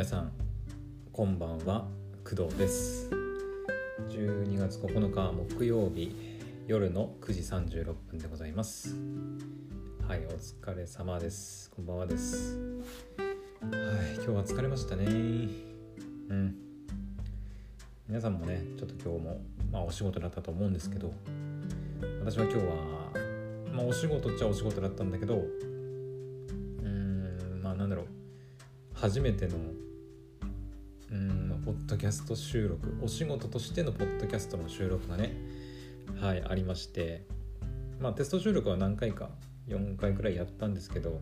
皆さんこんばんは工藤です。12月9日木曜日夜の9時36分でございます。はいお疲れ様です。こんばんはです。はい今日は疲れましたね。うん。皆さんもねちょっと今日もまあお仕事だったと思うんですけど私は今日はまあお仕事っちゃお仕事だったんだけどうーんまあなんだろう。初めてのポッドキャスト収録お仕事としてのポッドキャストの収録がねはいありましてまあテスト収録は何回か4回くらいやったんですけど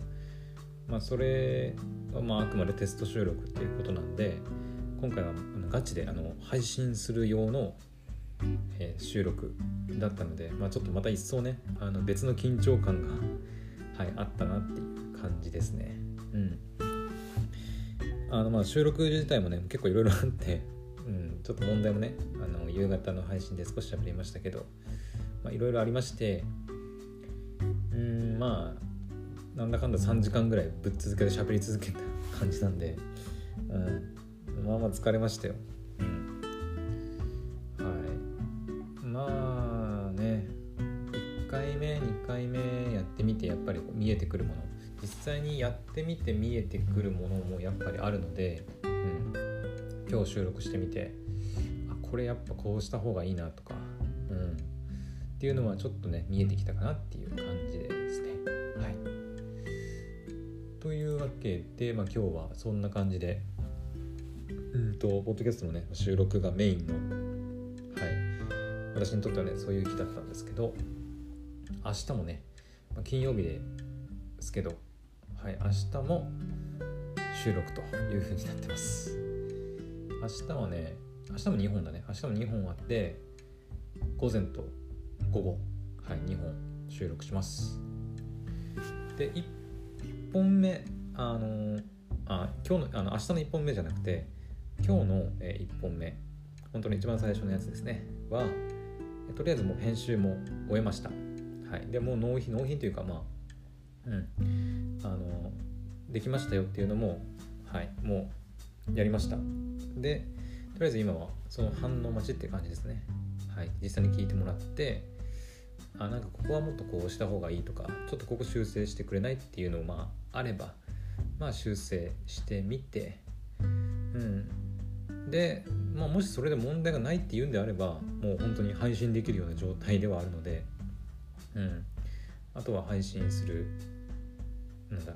まあそれはまああくまでテスト収録っていうことなんで今回はガチであの配信する用の、えー収録だったので、まあ、ちょっとまた一層ねあの別の緊張感が、はい、あったなっていう感じですね。うんあのまあ収録自体もね結構いろいろあって、うん、ちょっと問題もねあの夕方の配信で少し喋りましたけどいろいろありましてうんまあなんだかんだ3時間ぐらいぶっ続けて喋り続けた感じなんで、うん、まあまあ疲れましたよ。うん、はい。まあね1回目2回目やってみてやっぱり見えてくるもの実際にやってみて見えてくるものもやっぱりあるので、うん、今日収録してみてあこれやっぱこうした方がいいなとか、うん、っていうのはちょっとね見えてきたかなっていう感じですね。はい、というわけで、まあ、今日はそんな感じで、うんと、ポッドキャストのね収録がメインの、はい、私にとってはねそういう日だったんですけど明日もね、まあ金曜日ですけどはい、明日も収録という風になってます。明日はね明日も2本だね。明日も2本あって午前と午後はい2本収録します。で1本目あのあ今日のあの明日の1本目じゃなくて今日の、え1本目本当に一番最初のやつですね。はとりあえずもう編集も終えました。はい。でもう納品納品というかまあうん、あのできましたよっていうのも、はい、もうやりました。でとりあえず今はその反応待ちって感じですね、はい、実際に聞いてもらってあなんかここはもっとこうした方がいいとかちょっとここ修正してくれないっていうのをまああればまあ修正してみてうん。で、まあ、もしそれで問題がないっていうんであればもう本当に配信できるような状態ではあるのでうん。あとは配信するなん。だ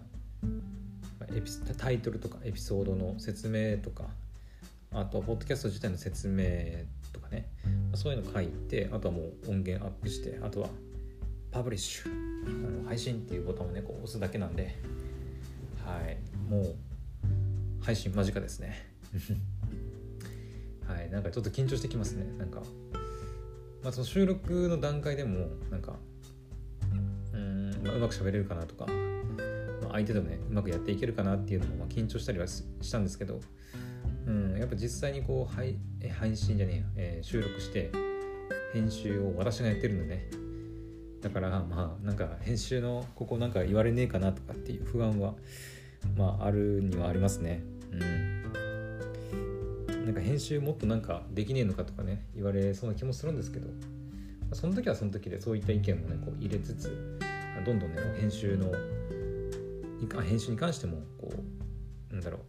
エピタイトルとかエピソードの説明とかあとはポッドキャスト自体の説明とかね。そういうの書いてあとはもう音源アップしてあとはパブリッシュあの配信っていうボタンをねこう押すだけなんで。はい。もう配信間近ですね。はい。なんかちょっと緊張してきますね。なんかまあその収録の段階でもなんかうん、まあ、うまく喋れるかなとか、相手とねうまくやっていけるかなっていうのも、まあ、緊張したりはしたんですけど、うん、やっぱ実際にこう配配信じゃねええー収録して編集を私がやってるのね。だからまあなんか編集のここなんか言われねえかなとかっていう不安はまああるにはありますね。うん。なんか編集もっとなんかできねえのかとかね言われそうな気もするんですけどその時はその時でそういった意見もねこう入れつつどんどんね編集の編集に関してもこうなんだろ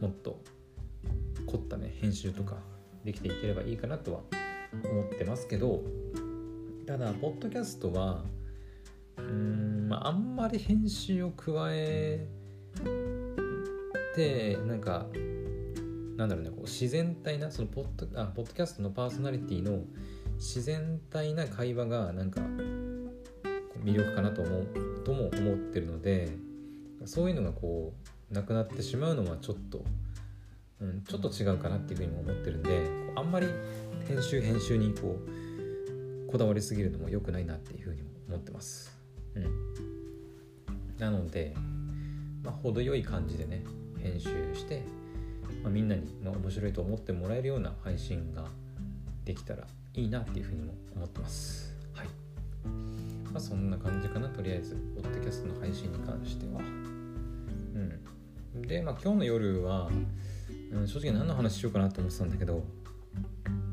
うもっと凝ったね編集とかできていければいいかなとは思ってますけどただポッドキャストはうん、まあ、あんまり編集を加えてなんかなんだろうねこう自然体なそのポッドあポッドキャストのパーソナリティの自然体な会話がなんか魅力かなと思うとも思ってるのでそういうのがこうなくなってしまうのはちょっと、うん、ちょっと違うかなっていうふうにも思ってるんであんまり編集編集にこうこだわりすぎるのも良くないなっていうふうにも思ってます。うん、なので、まあ、程よい感じでね編集して、まあ、みんなに、まあ、面白いと思ってもらえるような配信ができたらいいなっていうふうにも思ってます。はい。まあそんな感じかな、とりあえず、ポッドキャストの配信に関しては。で、まあ今日の夜は、うん、正直何の話しようかなと思ってたんだけど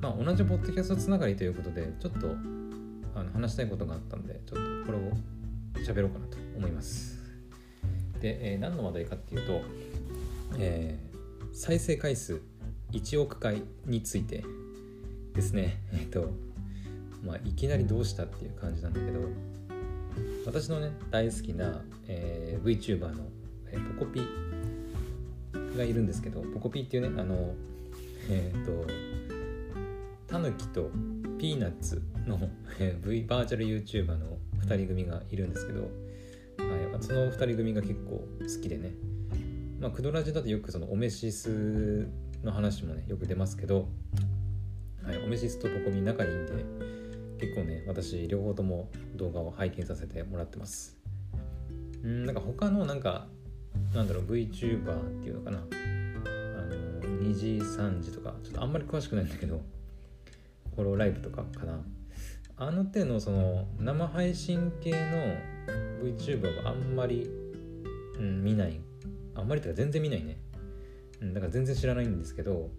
まあ同じポッドキャストつながりということでちょっとあの話したいことがあったんでちょっとこれを喋ろうかなと思います。で、えー、何の話題かっていうと、えー、再生回数1億回についてですね。えっ、ー、とまあいきなりどうしたっていう感じなんだけど私のね大好きな、えー、VTuber の、えー、ポコピがいるんですけどポコピーっていうねあのえっ、ー、とタヌキとピーナッツの、えー、V バーチャル YouTuber の2人組がいるんですけど、はい、その2人組が結構好きでね。まあクドラジだとよくそのオメシスの話もねよく出ますけど、はい、オメシスとポコミ仲いいんで結構ね私両方とも動画を拝見させてもらってます。うんなんか他のなんかなんだろう VTuber っていうのかな。あの2時3時とかちょっとあんまり詳しくないんだけどフォローライブとかかな。あの手のその生配信系の VTuber はあんまり、うん、見ない。あんまりとか全然見ないね、うん、だから全然知らないんですけど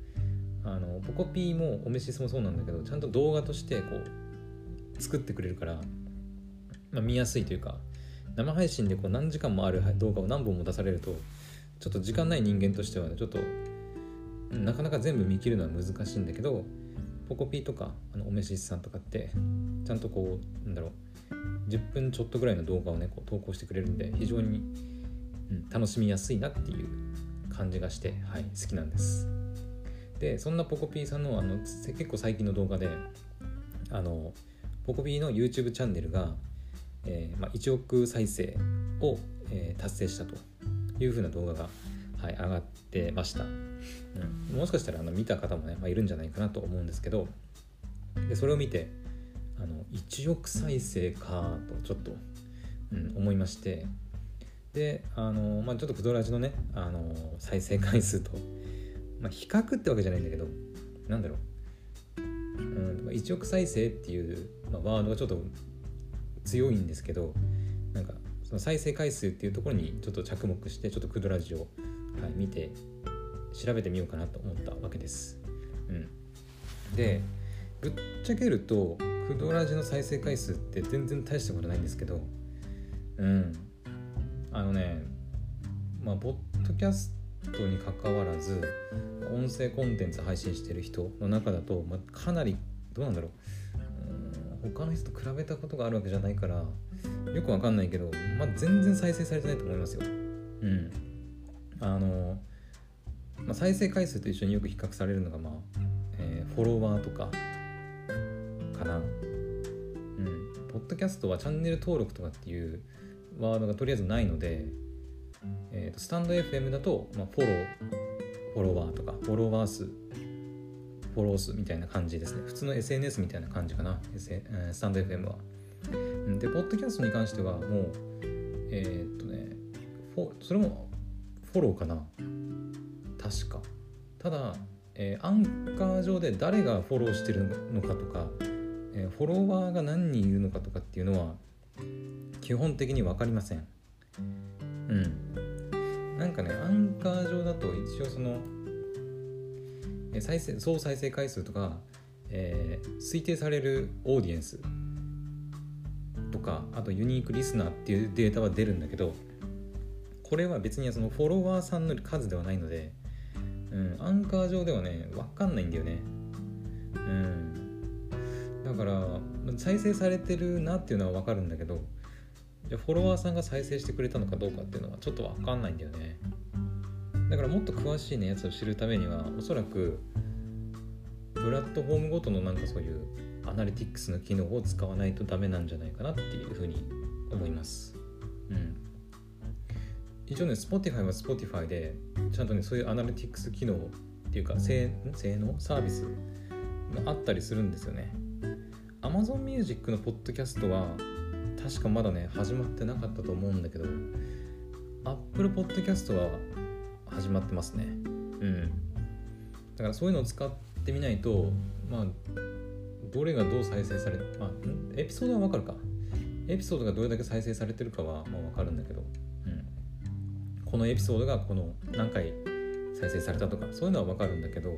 あのポコピーもオメシスもそうなんだけどちゃんと動画としてこう作ってくれるから、まあ、見やすいというか生配信でこう何時間もある動画を何本も出されるとちょっと時間ない人間としてはちょっとなかなか全部見切るのは難しいんだけどポコピーとかあのおめしさんとかってちゃんとこうなんだろう10分ちょっとぐらいの動画をねこう投稿してくれるんで非常に、うん、楽しみやすいなっていう感じがして、はい、好きなんです。でそんなポコピーさんのあの結構最近の動画であのポコピーの YouTube チャンネルが、えーまあ、1億再生を、えー、達成したというふうな動画が、はい、上がってました。うん、もしかしたらあの見た方もね、まあ、いるんじゃないかなと思うんですけどでそれを見てあの1億再生かとちょっと、うん、思いましてであの、まあ、ちょっとクドラジのねあの再生回数と、まあ、比較ってわけじゃないんだけどなんだろう、うん、1億再生っていう、まあ、ワードがちょっと強いんですけどなんかその再生回数っていうところにちょっと着目してちょっとクドラジを、はい、見て調べてみようかなと思ったわけです。うん、でぶっちゃけるとクドラジの再生回数って全然大したことないんですけどうん。あのねまあポッドキャストにかかわらず音声コンテンツ配信してる人の中だと、まあ、かなりどうなんだろう。他の人と比べたことがあるわけじゃないからよくわかんないけど、まあ、全然再生されてないと思いますよ。うん。あのまあ、再生回数と一緒によく比較されるのが、まあえー、フォロワーとかかな。うん。ポッドキャストはチャンネル登録とかっていうワードがとりあえずないので、えーと、スタンド FM だと、まあ、フォロー、フォロワーとか、フォロワー数、フォロー数みたいな感じですね。普通の SNS みたいな感じかな、S、スタンド FM は。で、ポッドキャストに関してはもう、えー、っとね、それもフォローかな。確かただ、えー、アンカー上で誰がフォローしてるのかとか、えー、フォロワーが何人いるのかとかっていうのは基本的に分かりませんうんなんかねアンカー上だと一応その再生総再生回数とか、えー、推定されるオーディエンスとかあとユニークリスナーっていうデータは出るんだけどこれは別にそのフォロワーさんの数ではないのでうん、アンカー上ではね分かんないんだよね。うん。だから再生されてるなっていうのは分かるんだけどじゃフォロワーさんが再生してくれたのかどうかっていうのはちょっと分かんないんだよね。だからもっと詳しいねやつを知るためにはおそらくプラットフォームごとのなんかそういうアナリティクスの機能を使わないとダメなんじゃないかなっていうふうに思います。うん。一応ね Spotify は Spotify でちゃんとねそういうアナリティクス機能っていうか性性能？サービスがあったりするんですよね。Amazon Music のポッドキャストは確かまだね始まってなかったと思うんだけど Apple Podcast は始まってますね。うん。だからそういうのを使ってみないとまあどれがどう再生されまあエピソードはわかるか。エピソードがどれだけ再生されてるかはまあわかるんだけど。うん。このエピソードがこの何回再生されたとかそういうのは分かるんだけど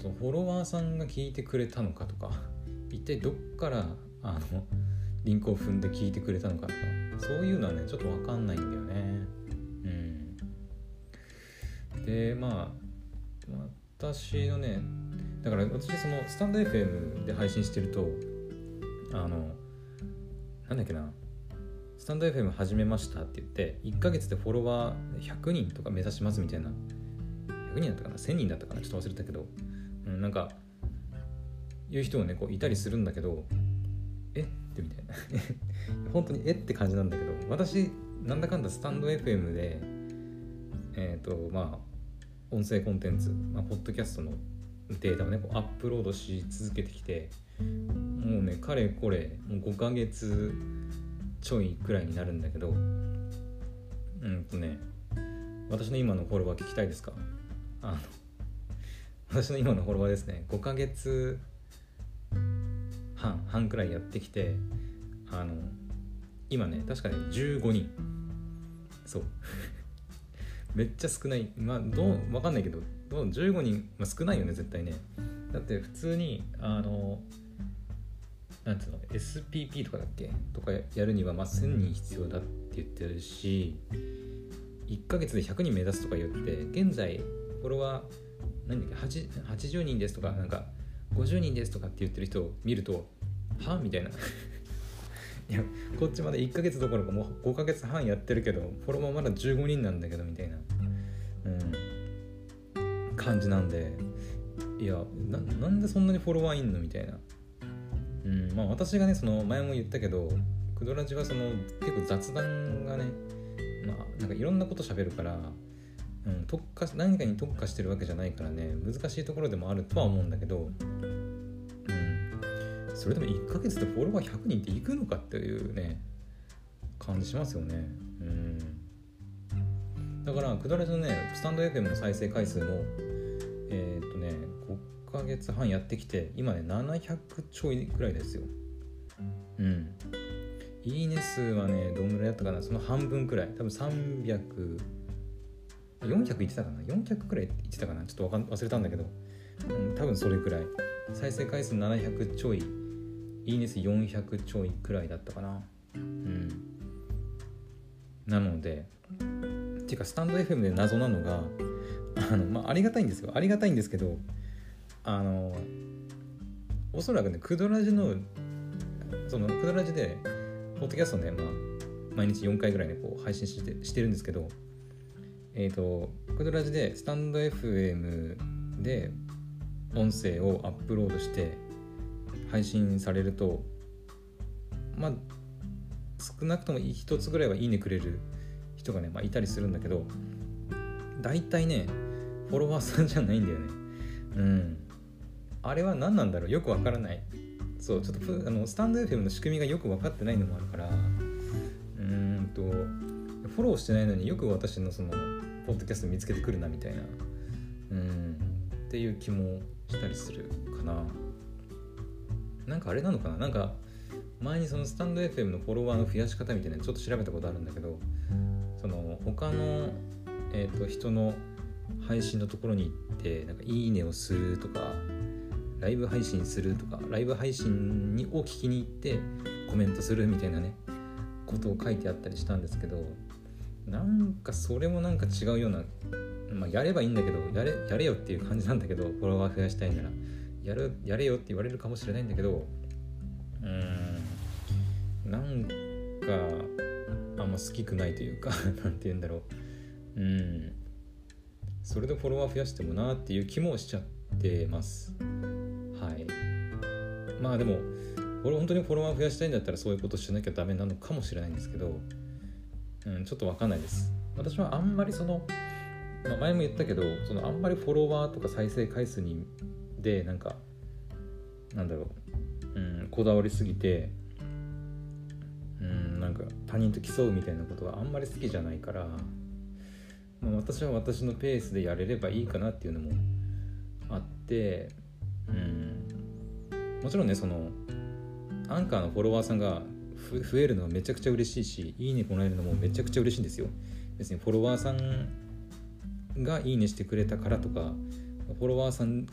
そのフォロワーさんが聞いてくれたのかとか一体どっからあのリンクを踏んで聞いてくれたのかとかそういうのはねちょっと分かんないんだよね。でまあ私のねだから私そのスタンド FM で配信してるとあのなんだっけなスタンド FM 始めましたって言って1ヶ月でフォロワー100人とか目指しますみたいな。100人だったかな？1000人だったかな？ちょっと忘れたけど、うん、なんかいう人もねこういたりするんだけどえ？ってみたいな。本当にえ？って感じなんだけど私なんだかんだスタンド FM でえっ、ー、とまあ音声コンテンツ、まあ、ポッドキャストのデータをねこうアップロードし続けてきてもうねかれこれもう5ヶ月ちょいくらいになるんだけどうんとね私の今のフォロワー聞きたいですか？あの 私の今のフォロワーですね5ヶ月半半くらいやってきてあの今ね確かね15人。そう。めっちゃ少ない。まあどう分かんないけどどう15人、まあ、少ないよね絶対ね。だって普通にあのなんつうの SPP とかだっけ？とかやるにはまあ1000人必要だって言ってるし1ヶ月で100人目指すとか言って現在フォロワー何だっけ？80人ですとかなんか50人ですとかって言ってる人を見るとはみたいな。いやこっちまで1ヶ月どころかもう5ヶ月半やってるけどフォロワーまだ15人なんだけどみたいな、うん、感じなんで。いやなんでそんなにフォロワーいんのみたいな、うん。まあ、私がねその前も言ったけどクドラジはその結構雑談がねまあなんかいろんなこと喋るからうん、特化何かに特化してるわけじゃないからね難しいところでもあるとは思うんだけどそれでも1ヶ月でフォロワー100人っていくのかっていうね感じしますよね。うん。だからくだらずのねスタンド FM の再生回数もえー、っとね5ヶ月半やってきて今ね700ちょいくらいですよ。うん。いいね数はねどんぐらいだったかなその半分くらい。多分300 400言ってたかな？400くらい言ってたかな？ちょっとわか忘れたんだけど、うん、多分それくらい。再生回数700ちょい。いいね数400ちょいくらいだったかな。うん。なのでていうかスタンド FM で謎なのがあの、まあ、ありがたいんですよ。ありがたいんですけどあのおそらくねクドラジのそのクドラジでポッドキャストね、まあ、毎日4回ぐらいねこう配信してしてるんですけどえっ、ー、とクドラジでスタンド FM で音声をアップロードして配信されるとまあ少なくとも1つぐらいはいいねくれる人がね、まあ、いたりするんだけど大体ねフォロワーさんじゃないんだよね。うん。あれは何なんだろう？よくわからない。そうちょっとあのスタンド FM の仕組みがよく分かってないのもあるから。うんとフォローしてないのによく私のそのポッドキャスト見つけてくるなみたいな。うん。っていう気もしたりするかな。なんかあれなのかな？なんか前にそのスタンド FM のフォロワーの増やし方みたいなちょっと調べたことあるんだけどその他の、えーと、人の配信のところに行ってなんかいいねをするとかライブ配信するとかライブ配信にを聞きに行ってコメントするみたいなねことを書いてあったりしたんですけどなんかそれもなんか違うような、まあ、やればいいんだけどやれやれよっていう感じなんだけどフォロワー増やしたいなら。やるやれよって言われるかもしれないんだけどうーんなんかあんま好きくないというか 何て言うんだろう。うん。それでフォロワー増やしてもなっていう気もしちゃってます。はい。まあでも俺本当にフォロワー増やしたいんだったらそういうことしなきゃダメなのかもしれないんですけど、うん、ちょっと分かんないです。私はあんまりその、まあ、前も言ったけどそのあんまりフォロワーとか再生回数にでなんかなんだろう、うん、こだわりすぎてうんなんか他人と競うみたいなことはあんまり好きじゃないから、まあ、私は私のペースでやれればいいかなっていうのもあってうん。もちろんねそのアンカーのフォロワーさんが増えるのはめちゃくちゃ嬉しいしいいねもらえるのもめちゃくちゃ嬉しいんですよ。別にフォロワーさんがいいねしてくれたからとかフォロワーさん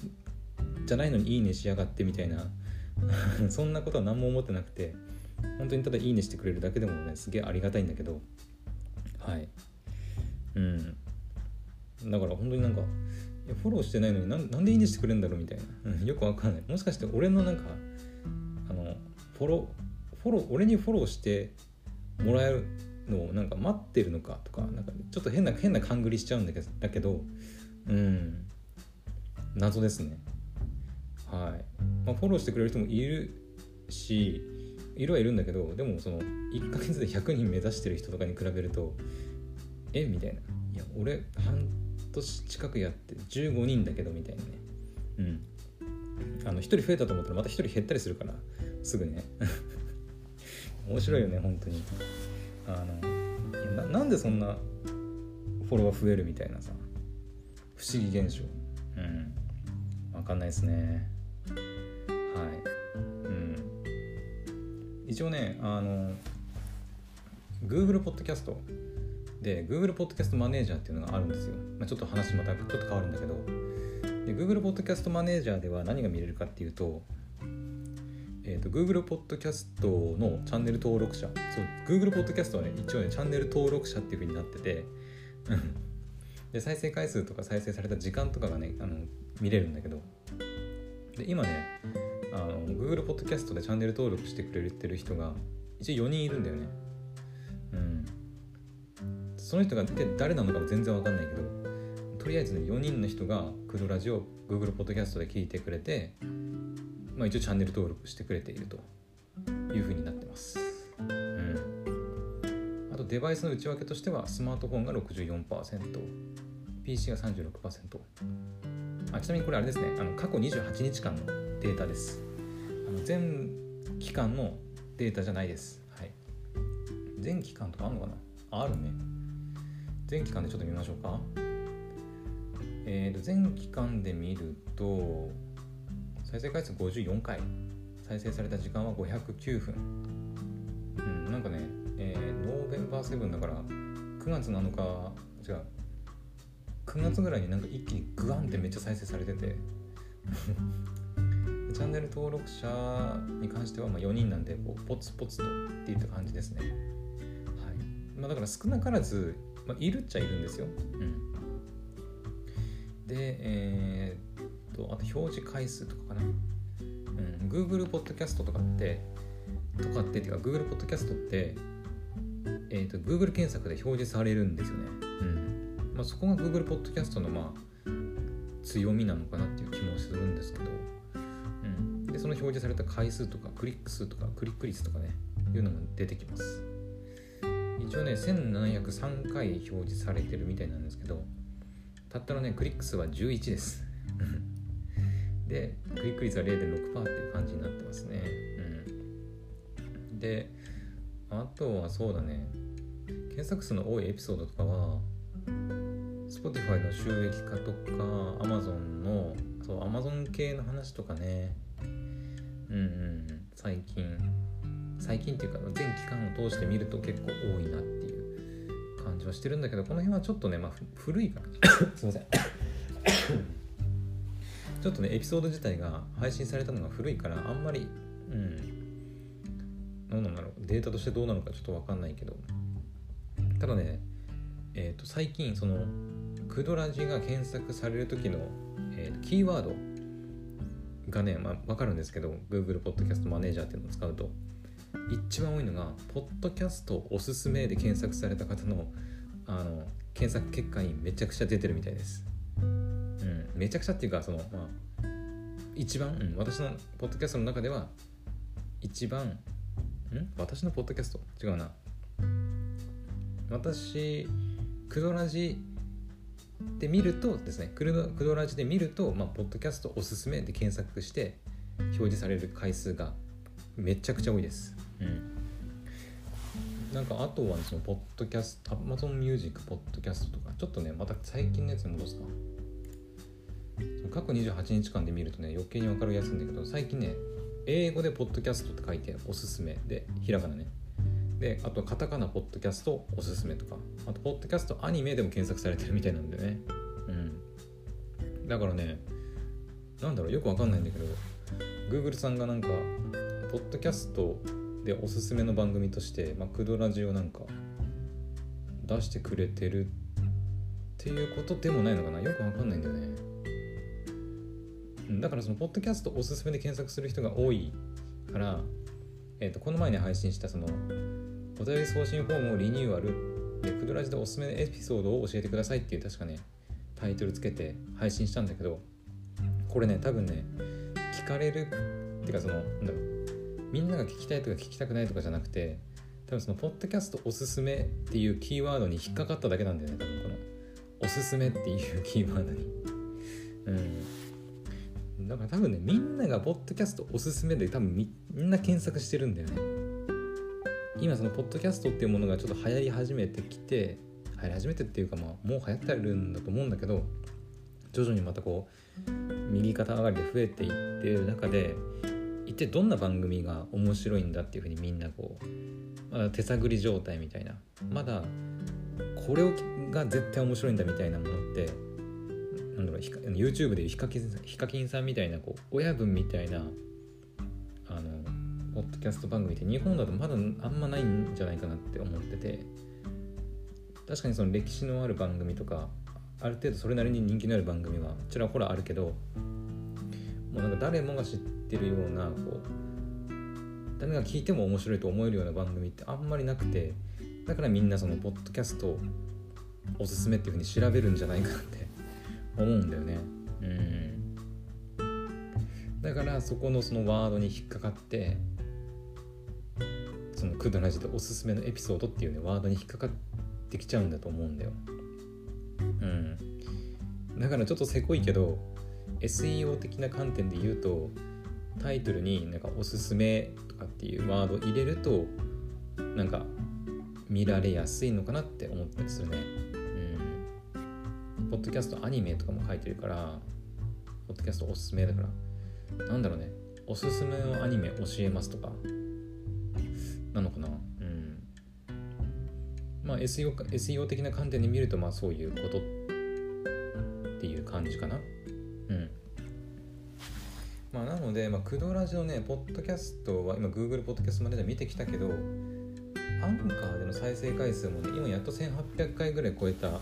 じゃないのにいいねしやがってみたいな。そんなことは何も思ってなくて本当にただいいねしてくれるだけでもねすげえありがたいんだけど。はい。うん。だから本当になんかフォローしてないのになんなんでいいねしてくれるんだろうみたいな、うん、よくわかんない。もしかして俺のなんかあのフォローフォロー俺にフォローしてもらえるのをなんか待ってるのかとかなんかちょっと変な変な勘繰りしちゃうんだけどだけどうん。謎ですね。はい、まあ、フォローしてくれる人もいるしいるはいるんだけどでもその1ヶ月で100人目指してる人とかに比べるとえみたいな。いや俺半年近くやって15人だけどみたいなね。うん。あの1人増えたと思ったらまた1人減ったりするからすぐね。面白いよね本当に。あのななんでそんなフォロワー増えるみたいなさ。不思議現象。うん。分かんないですね。はい。うん。一応ねあの Google ポッドキャストで Google ポッドキャストマネージャーっていうのがあるんですよ、まあ、ちょっと話またちょっと変わるんだけど。で Google ポッドキャストマネージャーでは何が見れるかっていうとえーと、Google ポッドキャストのチャンネル登録者。そう Google ポッドキャストはね一応ねチャンネル登録者っていう風になってて。で再生回数とか再生された時間とかがねあの見れるんだけど。で今ねあの Google ポッドキャストでチャンネル登録してくれてる人が一応4人いるんだよね。うん。その人が誰なのかも全然わかんないけどとりあえずね4人の人がクドラジを Google ポッドキャストで聞いてくれてまあ、一応チャンネル登録してくれていると。いうふうになってます。うん、あとデバイスの内訳としてはスマートフォンが64%、PC が36%。あちなみにこれあれですね、あの過去28日間のデータです。あの全期間のデータじゃないです。はい、全期間とかあるのかな？ああるね。全期間でちょっと見ましょうか。えーと、全期間で見ると、再生回数54回再生された時間は509分うんなんかね、えー、ノーベンバー7だから9月7日9月ぐらいになんか一気にグワンってめっちゃ再生されてて。チャンネル登録者に関してはま4人なんでこうポツポツとっていった感じですね。はい。まあ、だから少なからず、まあ、いるっちゃいるんですよ。うん、で、えとあと表示回数とかかな、うん、Google ポッドキャストとかってとかってっていうか Google ポッドキャストって、えーと、Google 検索で表示されるんですよね、うんまあ、そこが Google ポッドキャストのまあ強みなのかなっていう気もするんですけど、うん、でその表示された回数とかクリック数とかクリック率とかねいうのも出てきます。一応ね1703回表示されてるみたいなんですけどたったのねクリック数は11です。でクリック率は0.6%っていう感じになってますね。うん、であとはそうだね。検索数の多いエピソードとかは Spotify の収益化とか Amazon のそう Amazon 系の話とかね。うんうん最近。最近っていうか全期間を通して見ると結構多いなっていう感じはしてるんだけどこの辺はちょっとねまあ古いから すいません。ちょっとねエピソード自体が配信されたのが古いからあんまりうん。何なんだろうデータとしてどうなのかちょっと分かんないけど。ただねえー、と最近そのクドラジが検索される時の、えー、キーワードがね、まあ、分かるんですけど Google Podcast マネージャーっていうのを使うと一番多いのが「ポッドキャストおすすめ」で検索された方のあの検索結果にめちゃくちゃ出てるみたいです。うんめちゃくちゃっていうかその、まあ、一番、うん、私のポッドキャストの中では一番ん私のポッドキャスト？違うな。私クドラジで見るとですねクドラジで見ると、まあ、ポッドキャストおすすめで検索して表示される回数がめちゃくちゃ多いです。うん。なんかあとは、ね、そのポッドキャスト、Amazon Music ポッドキャストとか、ちょっとね、また最近のやつに戻すか。過去28日間で見るとね余計に分かりやすいんだけど最近ね英語でポッドキャストって書いておすすめでひらがなねであとカタカナポッドキャストおすすめとか。あとポッドキャストアニメでも検索されてるみたいなんでね。うん。だからねなんだろうよくわかんないんだけど Google さんがなんかポッドキャストでおすすめの番組として、まあ、クドラジをなんか出してくれてるっていうことでもないのかな。よくわかんないんだよね。うんだからそのポッドキャストおすすめで検索する人が多いから、えー、とこの前に配信したそのお便り送信フォームをリニューアル。でクドラジでおすすめのエピソードを教えてくださいっていう確かねタイトルつけて配信したんだけど。これね多分ね聞かれるっていうかそのなんだろう。みんなが聞きたいとか聞きたくないとかじゃなくて多分そのポッドキャストおすすめっていうキーワードに引っかかっただけなんだよね多分このおすすめっていうキーワードに。うん。だから多分ねみんながポッドキャストおすすめで多分みんな検索してるんだよね。今そのポッドキャストっていうものがちょっと流行り始めてきて流行り始めてっていうかまあもう流行ってるんだと思うんだけど徐々にまたこう右肩上がりで増えていってる中で一体どんな番組が面白いんだっていうふうにみんなこう、まだ手探り状態みたいなまだこれが絶対面白いんだみたいなものってなんだろう YouTube でいうヒカキンヒカキンさんみたいなこう親分みたいなポッドキャスト番組って日本だとまだあんまないんじゃないかなって思ってて確かにその歴史のある番組とかある程度それなりに人気のある番組はちらほらあるけどもうなんか誰もが知ってるようなこう誰が聞いても面白いと思えるような番組ってあんまりなくてだからみんなそのポッドキャストおすすめっていうふうに調べるんじゃないかって思うんだよね。うん。だからそこのそのワードに引っかかってそのクドラジでおすすめのエピソードっていうねワードに引っかかってきちゃうんだと思うんだよ。うん。だからちょっとせこいけど SEO 的な観点で言うとタイトルになんかおすすめとかっていうワード入れるとなんか見られやすいのかなって思ったりするね。うん。ポッドキャストアニメとかも書いてるからポッドキャストおすすめだから。なんだろうね。おすすめのアニメ教えますとか。なのかな。まあ SEO, SEO 的な観点で見るとまあそういうことっていう感じかな。うん。まあなので、まあ、クドラジオねポッドキャストは今 Google ポッドキャストまでで見てきたけどアンカーでの再生回数もね今やっと1800回ぐらい超えた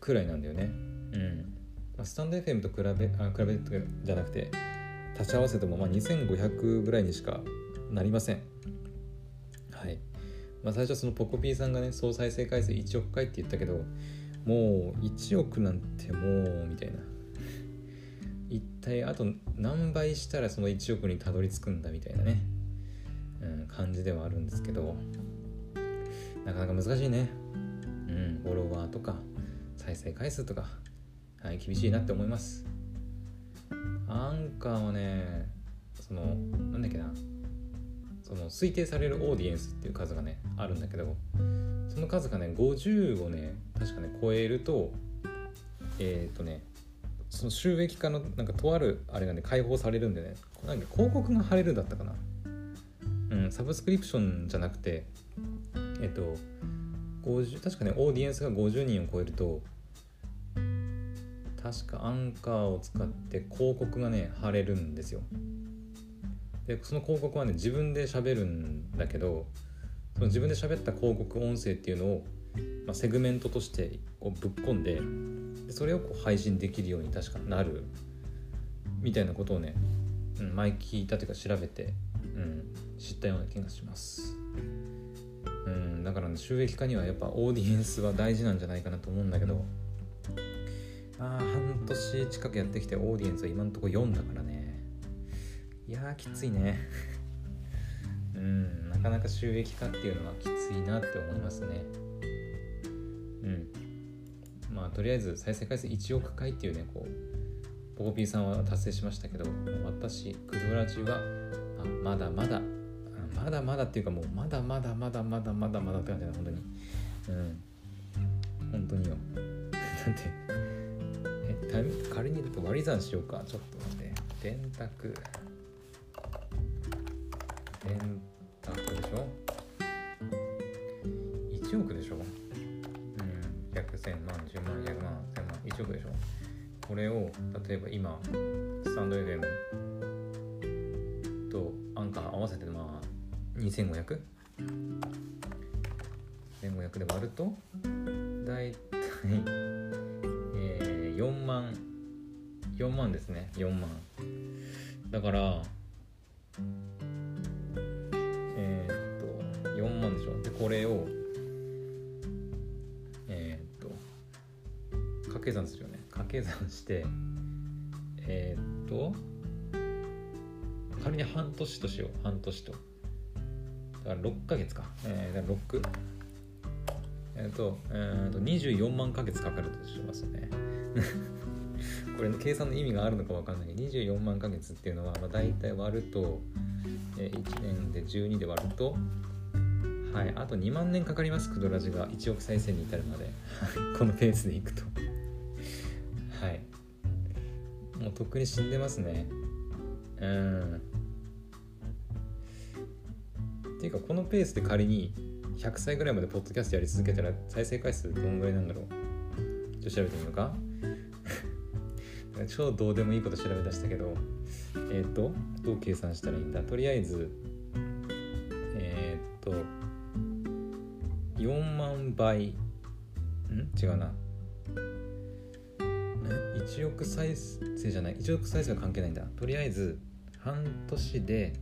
くらいなんだよね。うん。まあ、スタンド FM と比べあ比べてじゃなくて足し合わせてもまあ2500ぐらいにしかなりません。はいまあ、最初そのポコピーさんがね総再生回数1億回って言ったけどもう1億なんてもうみたいな。一体あと何倍したらその1億にたどり着くんだみたいなね、うん、感じではあるんですけどなかなか難しいね。うんフォロワーとか再生回数とか、はい、厳しいなって思います。アンカーはねそのなんだっけな。その推定されるオーディエンスっていう数がねあるんだけどその数がね50をね確かね超えるとえっ、ー、とねその収益化のなんかとあるあれがね解放されるんでね。なんか広告が貼れるだったかな。うんサブスクリプションじゃなくてえっ、ー、と50確かねオーディエンスが50人を超えると確かアンカーを使って広告がね貼れるんですよ。でその広告はね自分で喋るんだけどその自分で喋った広告音声っていうのを、まあ、セグメントとしてこうぶっ込んででそれをこう配信できるように確かなるみたいなことをね、うん、前聞いたというか調べて、うん、知ったような気がします。うん、だから、ね、収益化にはやっぱオーディエンスは大事なんじゃないかなと思うんだけどあ半年近くやってきてオーディエンスは今んとこ4だからねいやーきついね。うんなかなか収益化っていうのはきついなって思いますね。うん。まあとりあえず再生回数1億回っていうねこうポコピーさんは達成しましたけど私クドラジはあまだまだまだまだっていうかもうまだまだまだまだまだまだって感じだ本当に。うん。本当によ。だってえ仮に割り算しようか。ちょっと待って。電卓。円卓でしょ？1億でしょ？うん100千万10万100万1000万1億でしょ？これを例えば今スタンド FM とアンカー合わせてまあ 2500?1500 で割ると大体、えー、4万4万ですね4万。だからするよね掛け算してえー、っと仮に半年としよう。半年と。だから6ヶ月か。えー、だから6えっ、と,、えー、と24万ヶ月かかるとしますね。これの計算の意味があるのか分かんない。けど24万ヶ月っていうのは、まあ、大体割ると、えー、1年で12で割るとはい。あと2万年かかります。クドラジが1億再生に至るまで。このペースでいくと。はい。もうとっくに死んでますね。うん。っていうかこのペースで仮に100歳ぐらいまでポッドキャストやり続けたら再生回数どんぐらいなんだろう。ちょっと調べてみようか。超どうでもいいこと調べ出したけどえっ、ー、とどう計算したらいいんだ？とりあえずえっ、ー、と4万倍。ん？違うな。1億再生じゃない1億再生は関係ないんだ。とりあえず半年で、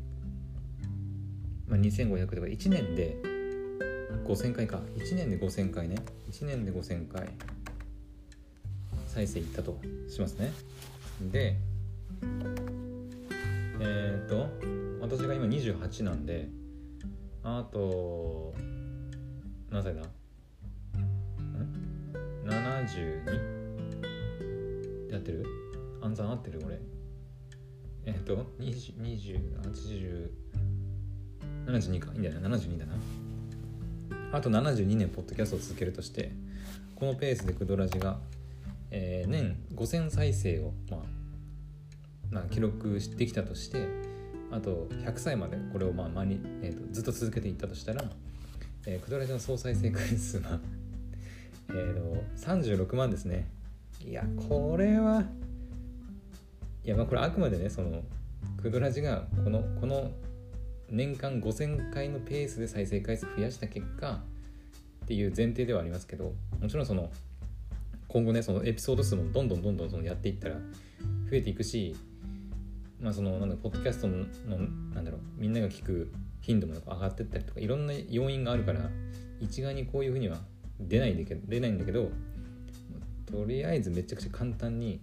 まあ、2500とか1年で5000回か。1年で5000回ね。1年で5000回再生いったとしますね。でえっ、ー、と私が今28なんであと何歳だ？ん ?72? ってる？暗算合ってる？俺えっ、ー、と208072か。いいんだよな72だな。あと72年ポッドキャストを続けるとしてこのペースでクドラジがえー、年5000再生を、まあ、まあ、記録できたとしてあと100歳までこれを、まあまにえーと、ずっと続けていったとしたら、えー、クドラジの総再生回数は、えーと、36万ですね。いやこれはいやまあこれあくまでねそのクドラジがこのこの年間5000回のペースで再生回数増やした結果っていう前提ではありますけどもちろんその今後ねそのエピソード数もどんどんどんどんそのやっていったら増えていくしまあそのなんだポッドキャストのなんだろうみんなが聞く頻度も上がってったりとかいろんな要因があるから一概にこういうふうには出ないんだけど出ないんだけどとりあえずめちゃくちゃ簡単に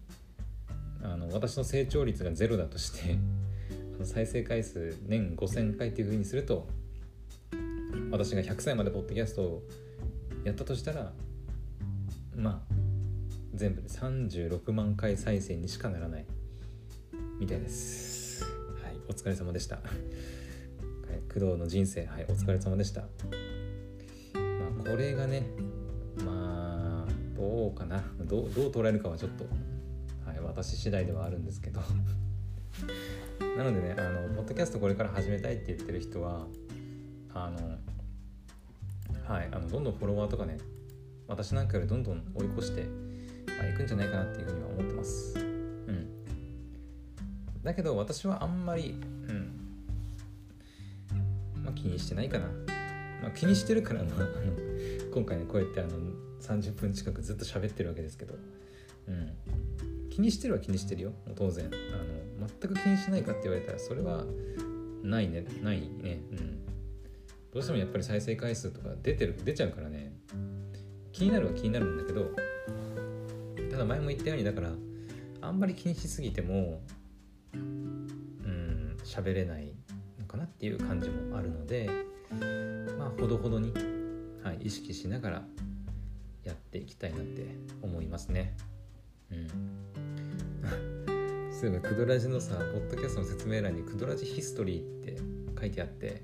あの私の成長率がゼロだとして 再生回数年5000回っていうふうにすると私が100歳までポッドキャストをやったとしたらまあ全部で36万回再生にしかならないみたいです。はいお疲れ様でした、はい、工藤の人生はいお疲れ様でした。まあこれがねどうかな？どうどう捉えるかはちょっと、はい、私次第ではあるんですけどなのでねあのポッドキャストこれから始めたいって言ってる人はあのはいあのどんどんフォロワーとかね私なんかよりどんどん追い越してまあ、くんじゃないかなっていうふうには思ってます。うん。だけど私はあんまり、うん。まあ、気にしてないかな。まあ、気にしてるから、まあ、あの今回ねこうやってあの30分近くずっと喋ってるわけですけど、うん。気にしてるは気にしてるよ。当然。あの全く気にしないかって言われたらそれはないね。ないね。うん。どうしてもやっぱり再生回数とか出てる出ちゃうからね気になるは気になるんだけどただ前も言ったようにだからあんまり気にしすぎてもうん喋れないのかなっていう感じもあるのでまあほどほどに、はい、意識しながらやっていきたいなって思いますね。うん。そういえばクドラジのさポッドキャストの説明欄にクドラジヒストリーって書いてあって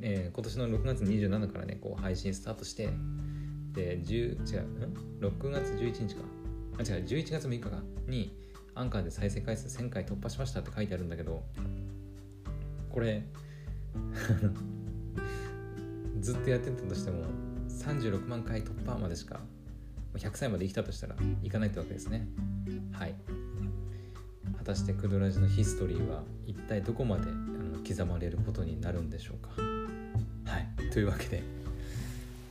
えー、今年の6月27からねこう配信スタートしてで10違う6月11日か。あ違う11月6日か。にアンカーで再生回数1000回突破しましたって書いてあるんだけどこれ ずっとやってたとしても36万回突破までしか100歳まで生きたとしたらいかないってわけですね。はい。果たしてクドラジのヒストリーは一体どこまであの刻まれることになるんでしょうか。はい。というわけで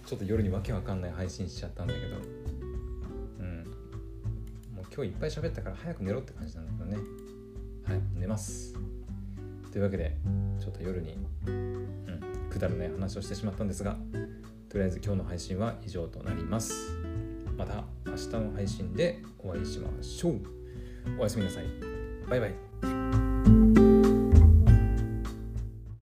ちょっと夜にわけわかんない配信しちゃったんだけどうん。もう今日いっぱい喋ったから早く寝ろって感じなんだけどね。はい。寝ます。というわけでちょっと夜に、くだらない話をしてしまったんですがとりあえず今日の配信は以上となります。また明日の配信でお会いしましょう。おやすみなさい。バイバイ。